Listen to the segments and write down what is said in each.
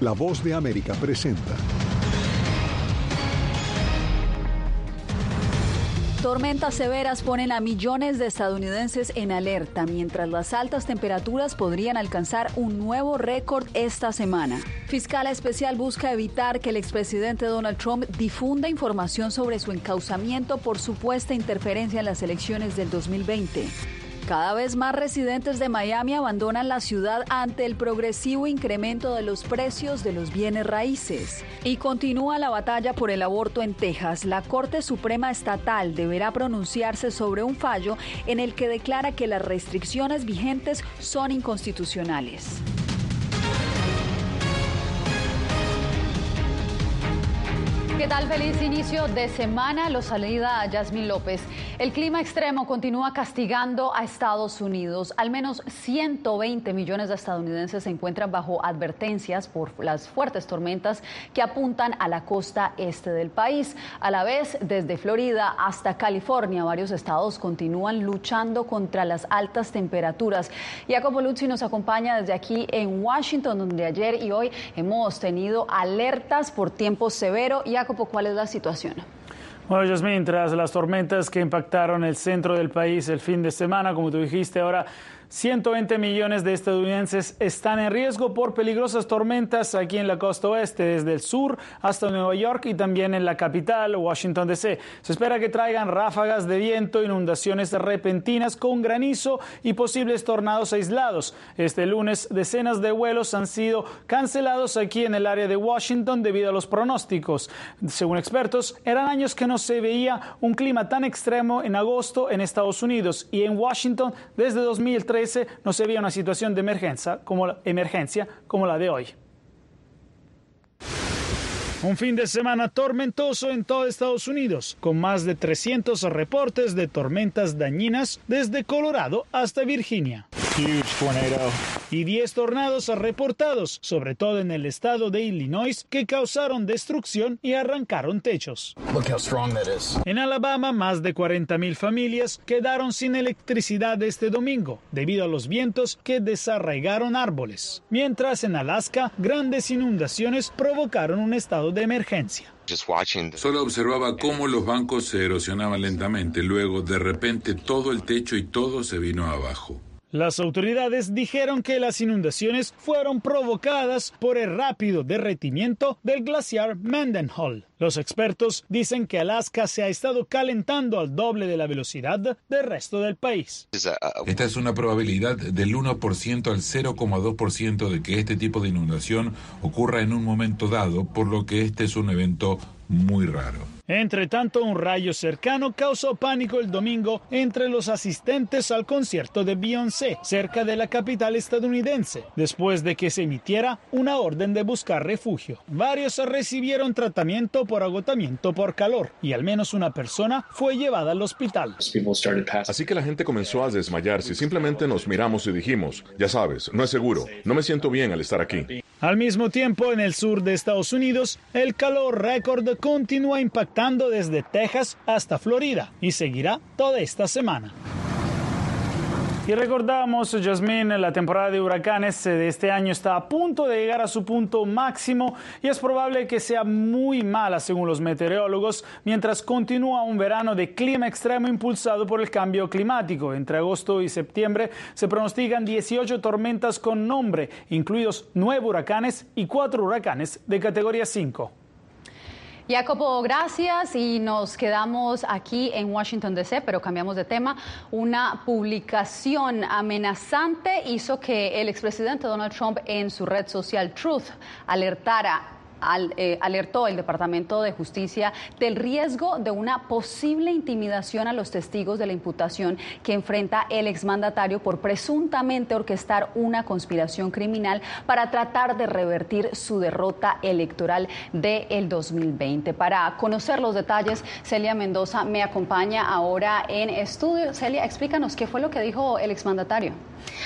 La voz de América presenta. Tormentas severas ponen a millones de estadounidenses en alerta, mientras las altas temperaturas podrían alcanzar un nuevo récord esta semana. Fiscal especial busca evitar que el expresidente Donald Trump difunda información sobre su encauzamiento por supuesta interferencia en las elecciones del 2020. Cada vez más residentes de Miami abandonan la ciudad ante el progresivo incremento de los precios de los bienes raíces. Y continúa la batalla por el aborto en Texas. La Corte Suprema Estatal deberá pronunciarse sobre un fallo en el que declara que las restricciones vigentes son inconstitucionales. ¿Qué tal? Feliz inicio de semana. Los saluda Yasmín López. El clima extremo continúa castigando a Estados Unidos. Al menos 120 millones de estadounidenses se encuentran bajo advertencias por las fuertes tormentas que apuntan a la costa este del país. A la vez, desde Florida hasta California, varios estados continúan luchando contra las altas temperaturas. Jacopo Luzzi nos acompaña desde aquí en Washington, donde ayer y hoy hemos tenido alertas por tiempo severo. ¿Cuál es la situación? Bueno, Yasmin, tras las tormentas que impactaron el centro del país el fin de semana, como tú dijiste, ahora 120 millones de estadounidenses están en riesgo por peligrosas tormentas aquí en la costa oeste, desde el sur hasta Nueva York y también en la capital, Washington, D.C. Se espera que traigan ráfagas de viento, inundaciones repentinas con granizo y posibles tornados aislados. Este lunes, decenas de vuelos han sido cancelados aquí en el área de Washington debido a los pronósticos. Según expertos, eran años que no se veía un clima tan extremo en agosto en Estados Unidos y en Washington desde 2003 no se veía una situación de emergencia como, emergencia como la de hoy. Un fin de semana tormentoso en todo Estados Unidos, con más de 300 reportes de tormentas dañinas desde Colorado hasta Virginia. Y 10 tornados reportados, sobre todo en el estado de Illinois, que causaron destrucción y arrancaron techos. En Alabama, más de 40.000 familias quedaron sin electricidad este domingo, debido a los vientos que desarraigaron árboles. Mientras en Alaska, grandes inundaciones provocaron un estado de emergencia. Solo observaba cómo los bancos se erosionaban lentamente. Luego, de repente, todo el techo y todo se vino abajo. Las autoridades dijeron que las inundaciones fueron provocadas por el rápido derretimiento del glaciar Mendenhall. Los expertos dicen que Alaska se ha estado calentando al doble de la velocidad del resto del país. Esta es una probabilidad del 1% al 0,2% de que este tipo de inundación ocurra en un momento dado, por lo que este es un evento muy raro. Entre tanto, un rayo cercano causó pánico el domingo entre los asistentes al concierto de Beyoncé cerca de la capital estadounidense, después de que se emitiera una orden de buscar refugio. Varios recibieron tratamiento por agotamiento por calor y al menos una persona fue llevada al hospital. Así que la gente comenzó a desmayarse. Simplemente nos miramos y dijimos, ya sabes, no es seguro, no me siento bien al estar aquí. Al mismo tiempo, en el sur de Estados Unidos, el calor récord continúa impactando desde Texas hasta Florida y seguirá toda esta semana. Y recordamos, Jasmine, la temporada de huracanes de este año está a punto de llegar a su punto máximo y es probable que sea muy mala según los meteorólogos, mientras continúa un verano de clima extremo impulsado por el cambio climático. Entre agosto y septiembre se pronostican 18 tormentas con nombre, incluidos 9 huracanes y 4 huracanes de categoría 5. Jacopo, gracias y nos quedamos aquí en Washington DC, pero cambiamos de tema. Una publicación amenazante hizo que el expresidente Donald Trump en su red social Truth alertara eh, alertó el Departamento de Justicia del riesgo de una posible intimidación a los testigos de la imputación que enfrenta el exmandatario por presuntamente orquestar una conspiración criminal para tratar de revertir su derrota electoral del 2020. Para conocer los detalles, Celia Mendoza me acompaña ahora en estudio. Celia, explícanos qué fue lo que dijo el exmandatario.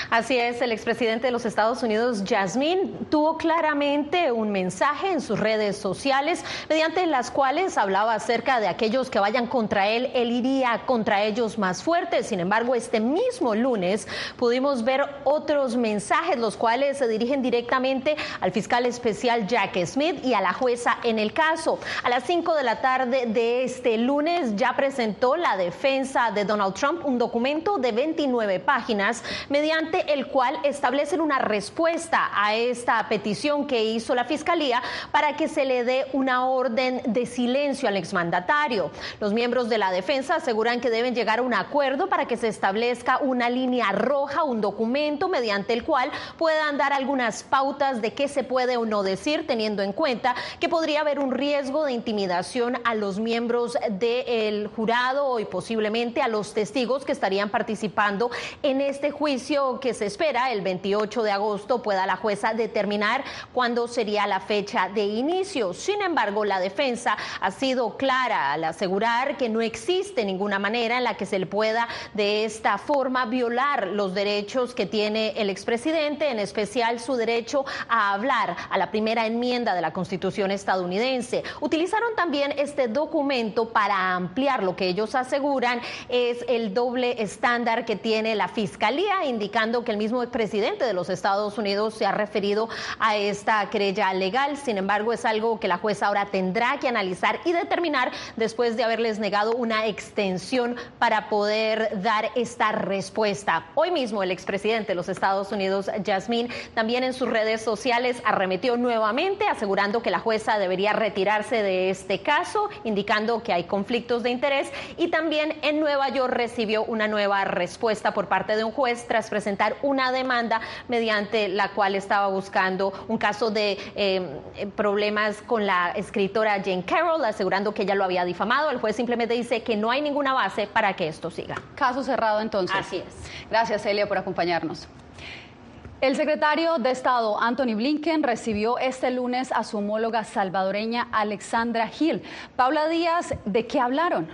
Así es, el expresidente de los Estados Unidos, Jasmine, tuvo claramente un mensaje en sus redes sociales mediante las cuales hablaba acerca de aquellos que vayan contra él, él iría contra ellos más fuerte. Sin embargo, este mismo lunes pudimos ver otros mensajes, los cuales se dirigen directamente al fiscal especial Jack Smith y a la jueza en el caso. A las 5 de la tarde de este lunes ya presentó la defensa de Donald Trump un documento de 29 páginas mediante el cual establecen una respuesta a esta petición que hizo la Fiscalía para que se le dé una orden de silencio al exmandatario. Los miembros de la defensa aseguran que deben llegar a un acuerdo para que se establezca una línea roja, un documento mediante el cual puedan dar algunas pautas de qué se puede o no decir, teniendo en cuenta que podría haber un riesgo de intimidación a los miembros del jurado y posiblemente a los testigos que estarían participando en este juicio que se espera el 28 de agosto pueda la jueza determinar cuándo sería la fecha de inicio. Sin embargo, la defensa ha sido clara al asegurar que no existe ninguna manera en la que se le pueda de esta forma violar los derechos que tiene el expresidente, en especial su derecho a hablar, a la primera enmienda de la Constitución estadounidense. Utilizaron también este documento para ampliar lo que ellos aseguran es el doble estándar que tiene la Fiscalía, indicando que el mismo presidente de los Estados Unidos se ha referido a esta querella legal. Sin embargo, es algo que la jueza ahora tendrá que analizar y determinar después de haberles negado una extensión para poder dar esta respuesta. Hoy mismo el expresidente de los Estados Unidos, Jasmine, también en sus redes sociales arremetió nuevamente asegurando que la jueza debería retirarse de este caso, indicando que hay conflictos de interés y también en Nueva York recibió una nueva respuesta por parte de un juez tras presentar una demanda mediante la cual estaba buscando un caso de eh, problemas con la escritora Jane Carroll, asegurando que ella lo había difamado. El juez simplemente dice que no hay ninguna base para que esto siga. Caso cerrado entonces. Así es. Gracias, Elia, por acompañarnos. El secretario de Estado, Anthony Blinken, recibió este lunes a su homóloga salvadoreña Alexandra Hill. Paula Díaz, ¿de qué hablaron?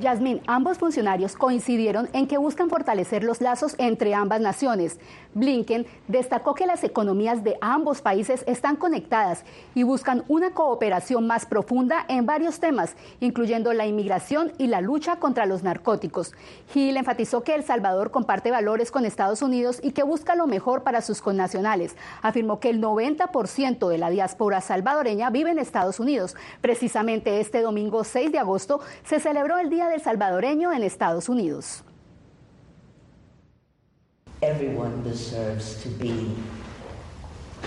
Yasmín, ambos funcionarios coincidieron en que buscan fortalecer los lazos entre ambas naciones. Blinken destacó que las economías de ambos países están conectadas y buscan una cooperación más profunda en varios temas, incluyendo la inmigración y la lucha contra los narcóticos. Hill enfatizó que El Salvador comparte valores con Estados Unidos y que busca lo mejor para sus connacionales. Afirmó que el 90% de la diáspora salvadoreña vive en Estados Unidos. Precisamente este domingo 6 de agosto se celebró el Día del Salvadoreño en Estados Unidos. Everyone deserves to be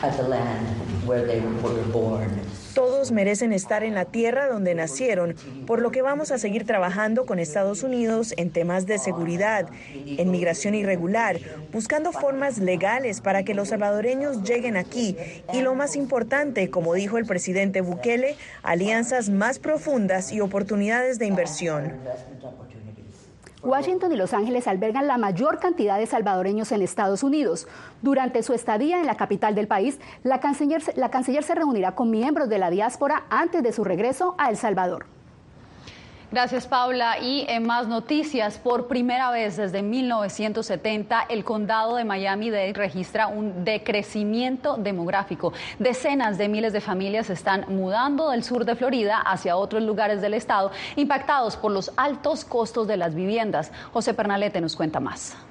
at the land where they were born. Todos merecen estar en la tierra donde nacieron, por lo que vamos a seguir trabajando con Estados Unidos en temas de seguridad, en migración irregular, buscando formas legales para que los salvadoreños lleguen aquí y lo más importante, como dijo el presidente Bukele, alianzas más profundas y oportunidades de inversión. Washington y Los Ángeles albergan la mayor cantidad de salvadoreños en Estados Unidos. Durante su estadía en la capital del país, la canciller, se reunirá con miembros de la diáspora antes de su regreso a El Salvador. Gracias, Paula. Y en más noticias, por primera vez desde 1970, el condado de Miami-Dade registra un decrecimiento demográfico. Decenas de miles de familias están mudando del sur de Florida hacia otros lugares del estado, impactados por los altos costos de las viviendas. José Pernalete nos cuenta más.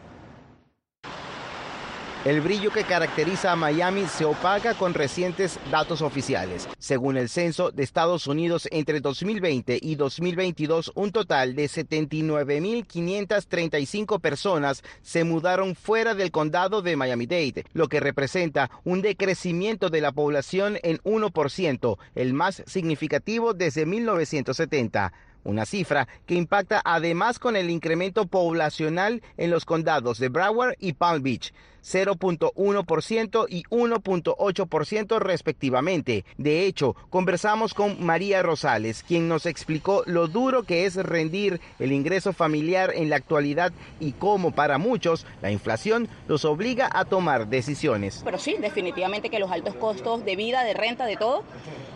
El brillo que caracteriza a Miami se opaca con recientes datos oficiales. Según el censo de Estados Unidos, entre 2020 y 2022, un total de 79.535 personas se mudaron fuera del condado de Miami-Dade, lo que representa un decrecimiento de la población en 1%, el más significativo desde 1970 una cifra que impacta además con el incremento poblacional en los condados de Broward y Palm Beach. 0.1% y 1.8% respectivamente. De hecho, conversamos con María Rosales, quien nos explicó lo duro que es rendir el ingreso familiar en la actualidad y cómo para muchos la inflación los obliga a tomar decisiones. Pero sí, definitivamente que los altos costos de vida, de renta, de todo,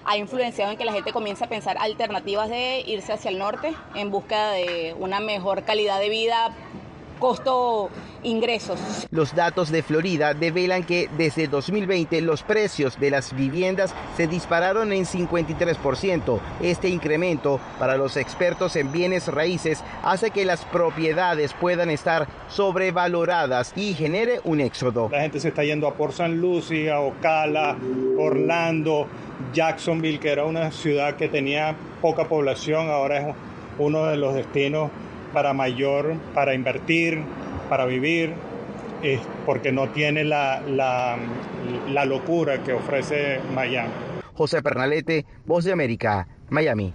ha influenciado en que la gente comience a pensar alternativas de irse hacia el norte en busca de una mejor calidad de vida costo ingresos. Los datos de Florida develan que desde 2020 los precios de las viviendas se dispararon en 53%. Este incremento para los expertos en bienes raíces hace que las propiedades puedan estar sobrevaloradas y genere un éxodo. La gente se está yendo a Port San Lucie, Ocala, Orlando, Jacksonville, que era una ciudad que tenía poca población, ahora es uno de los destinos para mayor, para invertir, para vivir, porque no tiene la, la, la locura que ofrece Miami. José Pernalete, Voz de América, Miami.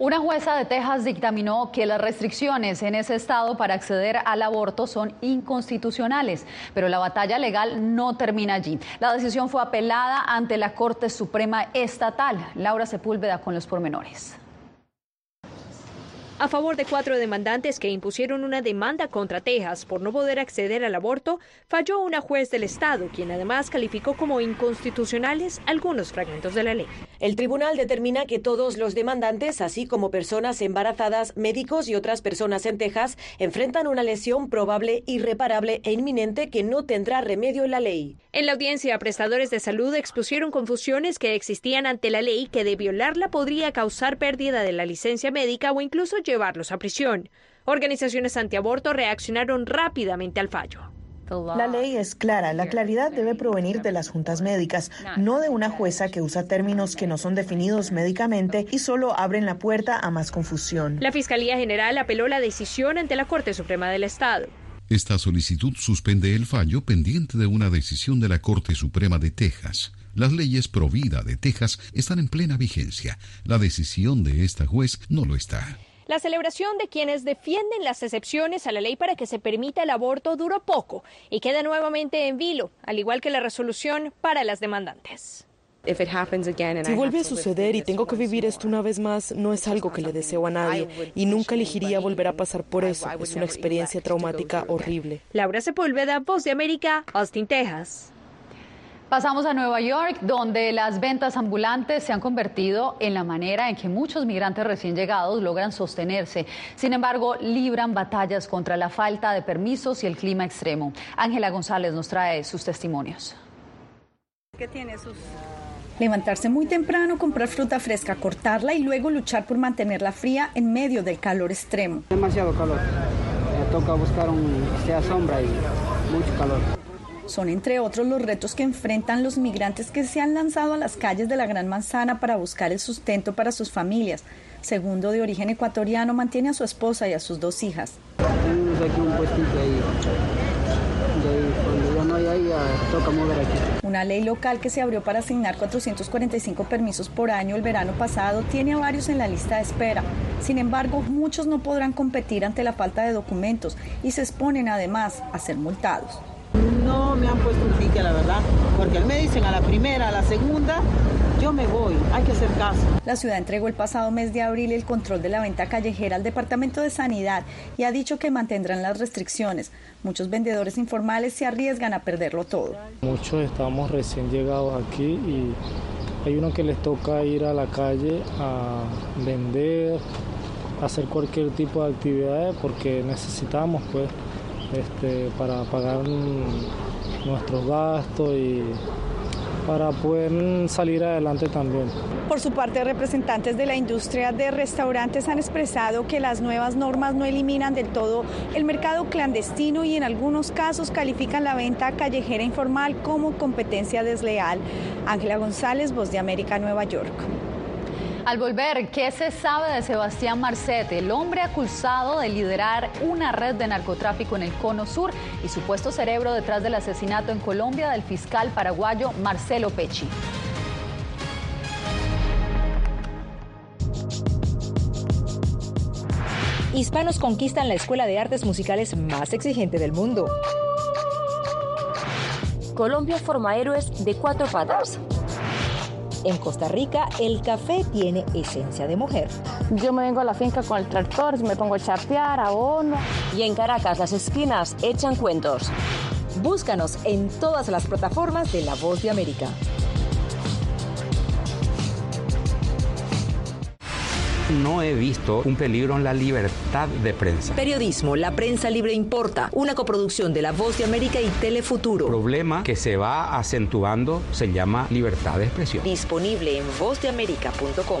Una jueza de Texas dictaminó que las restricciones en ese estado para acceder al aborto son inconstitucionales, pero la batalla legal no termina allí. La decisión fue apelada ante la Corte Suprema Estatal. Laura Sepúlveda con los pormenores. A favor de cuatro demandantes que impusieron una demanda contra Texas por no poder acceder al aborto, falló una juez del Estado, quien además calificó como inconstitucionales algunos fragmentos de la ley. El tribunal determina que todos los demandantes, así como personas embarazadas, médicos y otras personas en Texas, enfrentan una lesión probable, irreparable e inminente que no tendrá remedio en la ley. En la audiencia, prestadores de salud expusieron confusiones que existían ante la ley que de violarla podría causar pérdida de la licencia médica o incluso llevarlos a prisión. Organizaciones antiaborto reaccionaron rápidamente al fallo. La ley es clara. La claridad debe provenir de las juntas médicas, no de una jueza que usa términos que no son definidos médicamente y solo abren la puerta a más confusión. La Fiscalía General apeló la decisión ante la Corte Suprema del Estado. Esta solicitud suspende el fallo pendiente de una decisión de la Corte Suprema de Texas. Las leyes pro vida de Texas están en plena vigencia. La decisión de esta juez no lo está. La celebración de quienes defienden las excepciones a la ley para que se permita el aborto duró poco y queda nuevamente en vilo, al igual que la resolución para las demandantes. Si vuelve a suceder y tengo que vivir esto una vez más, no es algo que le deseo a nadie y nunca elegiría volver a pasar por eso. Es una experiencia traumática horrible. Laura Sepúlveda, Voz de América, Austin, Texas. Pasamos a Nueva York, donde las ventas ambulantes se han convertido en la manera en que muchos migrantes recién llegados logran sostenerse. Sin embargo, libran batallas contra la falta de permisos y el clima extremo. Ángela González nos trae sus testimonios. ¿Qué tiene sus Levantarse muy temprano, comprar fruta fresca, cortarla y luego luchar por mantenerla fría en medio del calor extremo. Demasiado calor. Me toca buscar un sea sombra y mucho calor. Son entre otros los retos que enfrentan los migrantes que se han lanzado a las calles de la Gran Manzana para buscar el sustento para sus familias. Segundo de origen ecuatoriano mantiene a su esposa y a sus dos hijas. Tenemos aquí un puestito ahí. Cuando ya no hay ahí, toca mover aquí. Una ley local que se abrió para asignar 445 permisos por año el verano pasado tiene a varios en la lista de espera. Sin embargo, muchos no podrán competir ante la falta de documentos y se exponen además a ser multados. No me han puesto un pique, la verdad, porque me dicen a la primera, a la segunda, yo me voy, hay que hacer caso. La ciudad entregó el pasado mes de abril el control de la venta callejera al Departamento de Sanidad y ha dicho que mantendrán las restricciones. Muchos vendedores informales se arriesgan a perderlo todo. Muchos estamos recién llegados aquí y hay uno que les toca ir a la calle a vender, hacer cualquier tipo de actividades porque necesitamos pues este, para pagar nuestros gastos y para poder salir adelante también. Por su parte, representantes de la industria de restaurantes han expresado que las nuevas normas no eliminan del todo el mercado clandestino y en algunos casos califican la venta callejera informal como competencia desleal. Ángela González, Voz de América, Nueva York. Al volver, ¿qué se sabe de Sebastián Marcete, el hombre acusado de liderar una red de narcotráfico en el Cono Sur y supuesto cerebro detrás del asesinato en Colombia del fiscal paraguayo Marcelo Pecci? Hispanos conquistan la escuela de artes musicales más exigente del mundo. Colombia forma héroes de cuatro patas. En Costa Rica, el café tiene esencia de mujer. Yo me vengo a la finca con el tractor, me pongo a chapear, abono. Y en Caracas, las esquinas echan cuentos. Búscanos en todas las plataformas de La Voz de América. No he visto un peligro en la libertad de prensa. Periodismo, la prensa libre importa, una coproducción de La Voz de América y Telefuturo. El problema que se va acentuando se llama libertad de expresión. Disponible en vozdeamerica.com.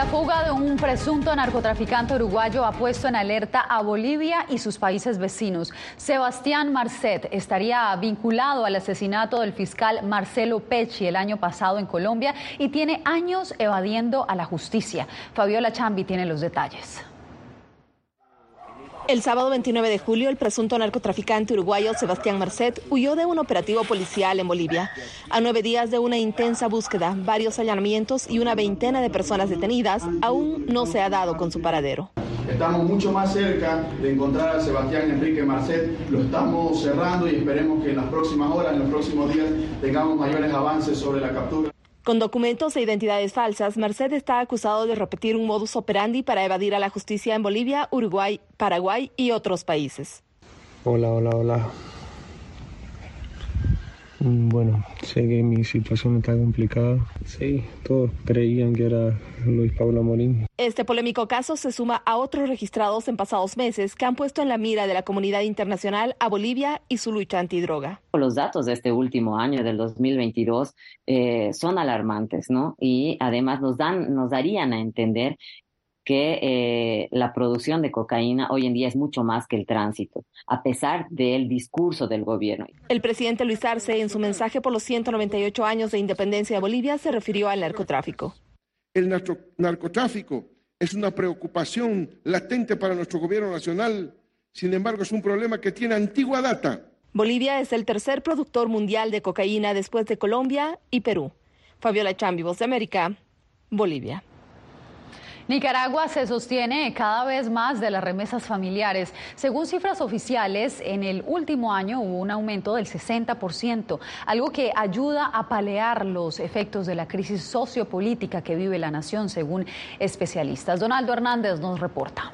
La fuga de un presunto narcotraficante uruguayo ha puesto en alerta a Bolivia y sus países vecinos. Sebastián Marcet estaría vinculado al asesinato del fiscal Marcelo Pecci el año pasado en Colombia y tiene años evadiendo a la justicia. Fabiola Chambi tiene los detalles. El sábado 29 de julio, el presunto narcotraficante uruguayo Sebastián Marcet huyó de un operativo policial en Bolivia. A nueve días de una intensa búsqueda, varios allanamientos y una veintena de personas detenidas, aún no se ha dado con su paradero. Estamos mucho más cerca de encontrar a Sebastián Enrique Marcet. Lo estamos cerrando y esperemos que en las próximas horas, en los próximos días, tengamos mayores avances sobre la captura. Con documentos e identidades falsas, Merced está acusado de repetir un modus operandi para evadir a la justicia en Bolivia, Uruguay, Paraguay y otros países. Hola, hola, hola. Bueno, sé que mi situación está complicada. Sí, todos creían que era Luis Pablo Morín. Este polémico caso se suma a otros registrados en pasados meses que han puesto en la mira de la comunidad internacional a Bolivia y su lucha antidroga. Los datos de este último año, del 2022, eh, son alarmantes, ¿no? Y además nos, dan, nos darían a entender que eh, la producción de cocaína hoy en día es mucho más que el tránsito, a pesar del discurso del gobierno. El presidente Luis Arce, en su mensaje por los 198 años de independencia de Bolivia, se refirió al narcotráfico. El narcotráfico es una preocupación latente para nuestro gobierno nacional, sin embargo es un problema que tiene antigua data. Bolivia es el tercer productor mundial de cocaína después de Colombia y Perú. Fabiola Chambi, Voz de América, Bolivia. Nicaragua se sostiene cada vez más de las remesas familiares. Según cifras oficiales, en el último año hubo un aumento del 60%, algo que ayuda a palear los efectos de la crisis sociopolítica que vive la nación, según especialistas. Donaldo Hernández nos reporta.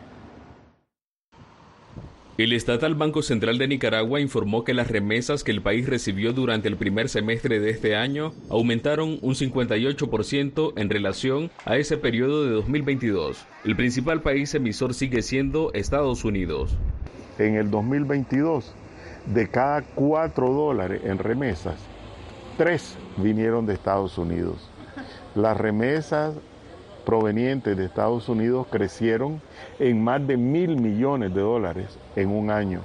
El estatal Banco Central de Nicaragua informó que las remesas que el país recibió durante el primer semestre de este año aumentaron un 58% en relación a ese periodo de 2022. El principal país emisor sigue siendo Estados Unidos. En el 2022, de cada 4 dólares en remesas, 3 vinieron de Estados Unidos. Las remesas provenientes de Estados Unidos crecieron en más de mil millones de dólares en un año.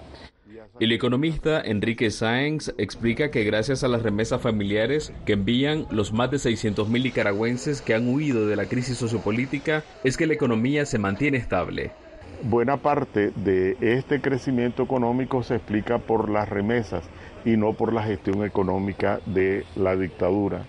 El economista Enrique Sáenz explica que gracias a las remesas familiares que envían los más de 600 mil nicaragüenses que han huido de la crisis sociopolítica es que la economía se mantiene estable. Buena parte de este crecimiento económico se explica por las remesas y no por la gestión económica de la dictadura.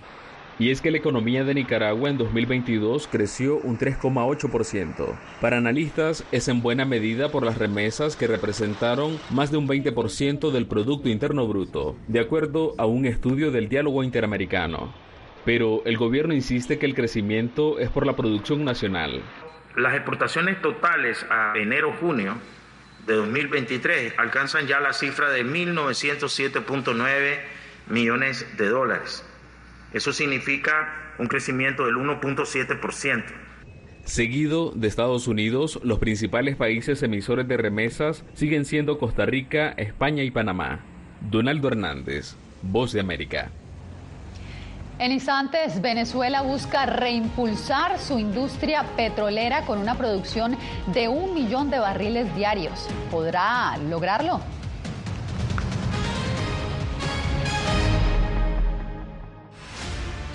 Y es que la economía de Nicaragua en 2022 creció un 3,8%. Para analistas es en buena medida por las remesas que representaron más de un 20% del Producto Interno Bruto, de acuerdo a un estudio del diálogo interamericano. Pero el gobierno insiste que el crecimiento es por la producción nacional. Las exportaciones totales a enero-junio de 2023 alcanzan ya la cifra de 1.907.9 millones de dólares. Eso significa un crecimiento del 1.7%. Seguido de Estados Unidos, los principales países emisores de remesas siguen siendo Costa Rica, España y Panamá. Donaldo Hernández, Voz de América. En instantes, Venezuela busca reimpulsar su industria petrolera con una producción de un millón de barriles diarios. ¿Podrá lograrlo?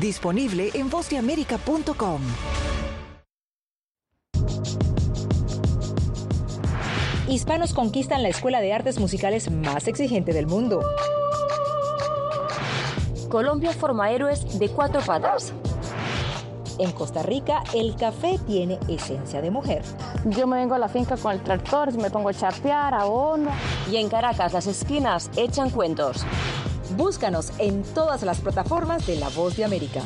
Disponible en vozdeamerica.com. Hispanos conquistan la escuela de artes musicales más exigente del mundo. Colombia forma héroes de cuatro patas. En Costa Rica, el café tiene esencia de mujer. Yo me vengo a la finca con el tractor, me pongo a charpear, abono. Y en Caracas, las esquinas echan cuentos. Búscanos en todas las plataformas de La Voz de América.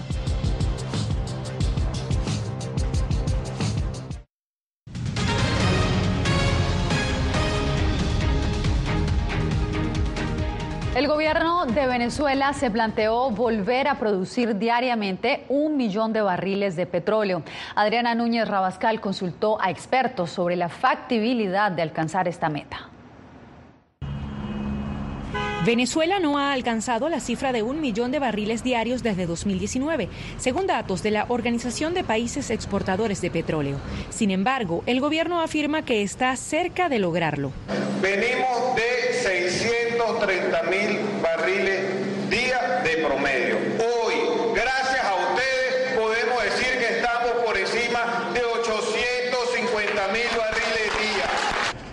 El gobierno de Venezuela se planteó volver a producir diariamente un millón de barriles de petróleo. Adriana Núñez Rabascal consultó a expertos sobre la factibilidad de alcanzar esta meta. Venezuela no ha alcanzado la cifra de un millón de barriles diarios desde 2019, según datos de la Organización de Países Exportadores de Petróleo. Sin embargo, el gobierno afirma que está cerca de lograrlo. Venimos de 630 mil barriles día de promedio. Hoy, gracias a ustedes, podemos decir que estamos por encima de 850 mil barriles día.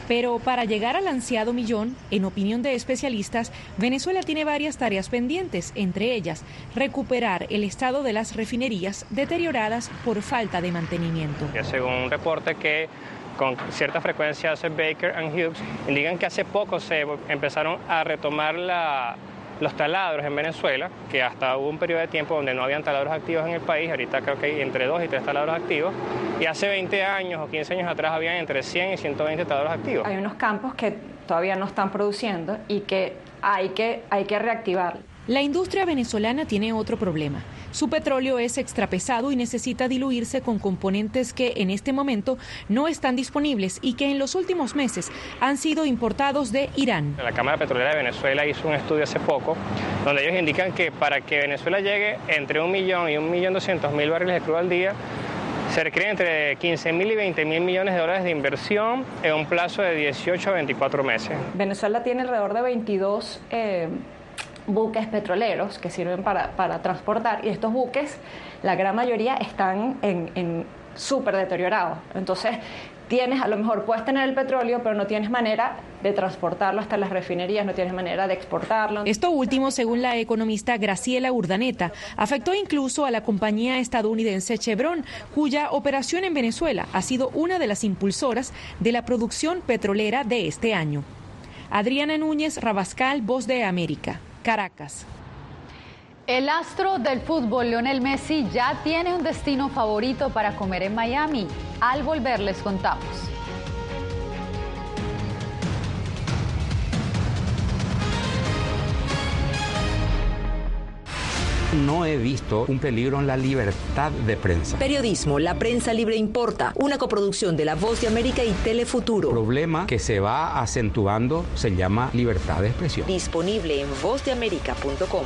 Pero para llegar al ansiado millón, en opinión de especialistas, Venezuela tiene varias tareas pendientes, entre ellas recuperar el estado de las refinerías deterioradas por falta de mantenimiento. Según un reporte que con cierta frecuencia hace Baker and Hughes, indican que hace poco se empezaron a retomar la, los taladros en Venezuela, que hasta hubo un periodo de tiempo donde no habían taladros activos en el país, ahorita creo que hay entre 2 y 3 taladros activos, y hace 20 años o 15 años atrás habían entre 100 y 120 taladros activos. Hay unos campos que todavía no están produciendo y que hay que, hay que reactivar. La industria venezolana tiene otro problema. Su petróleo es extrapesado y necesita diluirse con componentes que en este momento no están disponibles y que en los últimos meses han sido importados de Irán. La Cámara Petrolera de Venezuela hizo un estudio hace poco donde ellos indican que para que Venezuela llegue entre un millón y un millón doscientos mil barriles de crudo al día, se requiere entre 15 mil y 20 mil millones de dólares de inversión en un plazo de 18 a 24 meses. Venezuela tiene alrededor de 22 eh, buques petroleros que sirven para, transportar y estos buques, la gran mayoría están en, en súper deteriorados. Entonces, tienes, a lo mejor puedes tener el petróleo, pero no tienes manera de transportarlo hasta las refinerías, no tienes manera de exportarlo. Esto último, según la economista Graciela Urdaneta, afectó incluso a la compañía estadounidense Chevron, cuya operación en Venezuela ha sido una de las impulsoras de la producción petrolera de este año. Adriana Núñez Rabascal, Voz de América, Caracas. El astro del fútbol, Lionel Messi, ya tiene un destino favorito para comer en Miami. Al volver les contamos. No he visto un peligro en la libertad de prensa. Periodismo, la prensa libre importa. Una coproducción de La Voz de América y Telefuturo. El problema que se va acentuando se llama libertad de expresión. Disponible en vozdeamerica.com.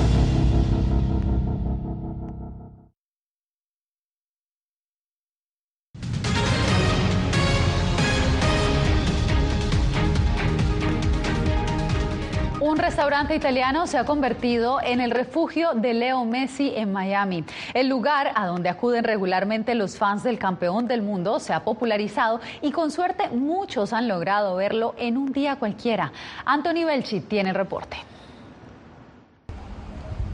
Italiano se ha convertido en el refugio de Leo Messi en Miami. El lugar a donde acuden regularmente los fans del campeón del mundo se ha popularizado y con suerte muchos han logrado verlo en un día cualquiera. Anthony Belchi tiene el reporte.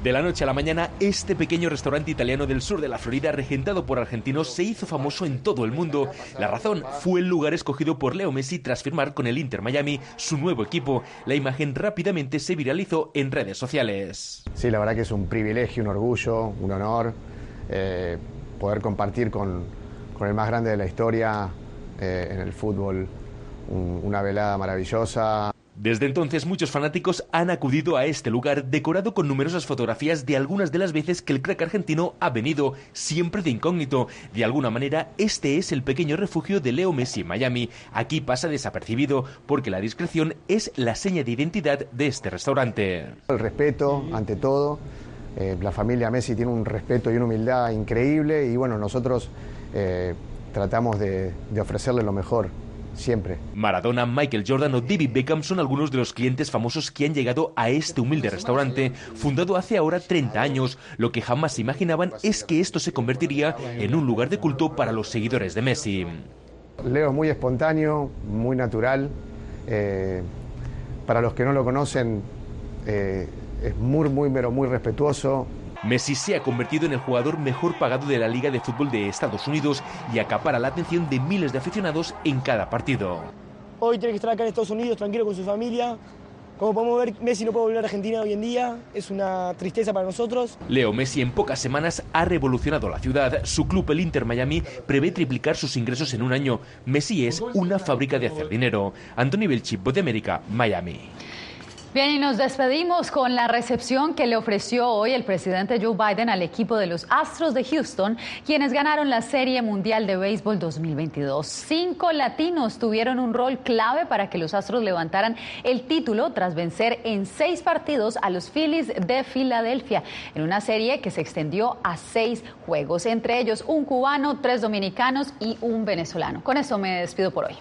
De la noche a la mañana, este pequeño restaurante italiano del sur de la Florida, regentado por argentinos, se hizo famoso en todo el mundo. La razón fue el lugar escogido por Leo Messi tras firmar con el Inter Miami su nuevo equipo. La imagen rápidamente se viralizó en redes sociales. Sí, la verdad que es un privilegio, un orgullo, un honor eh, poder compartir con, con, el más grande de la historia eh, en el fútbol un, una velada maravillosa. Desde entonces muchos fanáticos han acudido a este lugar decorado con numerosas fotografías de algunas de las veces que el crack argentino ha venido, siempre de incógnito. De alguna manera, este es el pequeño refugio de Leo Messi en Miami. Aquí pasa desapercibido porque la discreción es la seña de identidad de este restaurante. El respeto, ante todo. Eh, la familia Messi tiene un respeto y una humildad increíble y bueno, nosotros eh, tratamos de, de ofrecerle lo mejor siempre. Maradona, Michael Jordan o David Beckham son algunos de los clientes famosos que han llegado a este humilde restaurante, fundado hace ahora 30 años. Lo que jamás se imaginaban es que esto se convertiría en un lugar de culto para los seguidores de Messi. Leo es muy espontáneo, muy natural. Eh, para los que no lo conocen, eh, es muy, muy, pero muy respetuoso. Messi se ha convertido en el jugador mejor pagado de la Liga de Fútbol de Estados Unidos y acapara la atención de miles de aficionados en cada partido. Hoy tiene que estar acá en Estados Unidos tranquilo con su familia. Como podemos ver, Messi no puede volver a Argentina hoy en día. Es una tristeza para nosotros. Leo Messi en pocas semanas ha revolucionado la ciudad. Su club, el Inter Miami, prevé triplicar sus ingresos en un año. Messi es una fábrica de hacer dinero. Anthony Belchi, de América, Miami. Bien, y nos despedimos con la recepción que le ofreció hoy el presidente Joe Biden al equipo de los Astros de Houston, quienes ganaron la Serie Mundial de Béisbol 2022. Cinco latinos tuvieron un rol clave para que los Astros levantaran el título tras vencer en seis partidos a los Phillies de Filadelfia, en una serie que se extendió a seis juegos, entre ellos un cubano, tres dominicanos y un venezolano. Con eso me despido por hoy.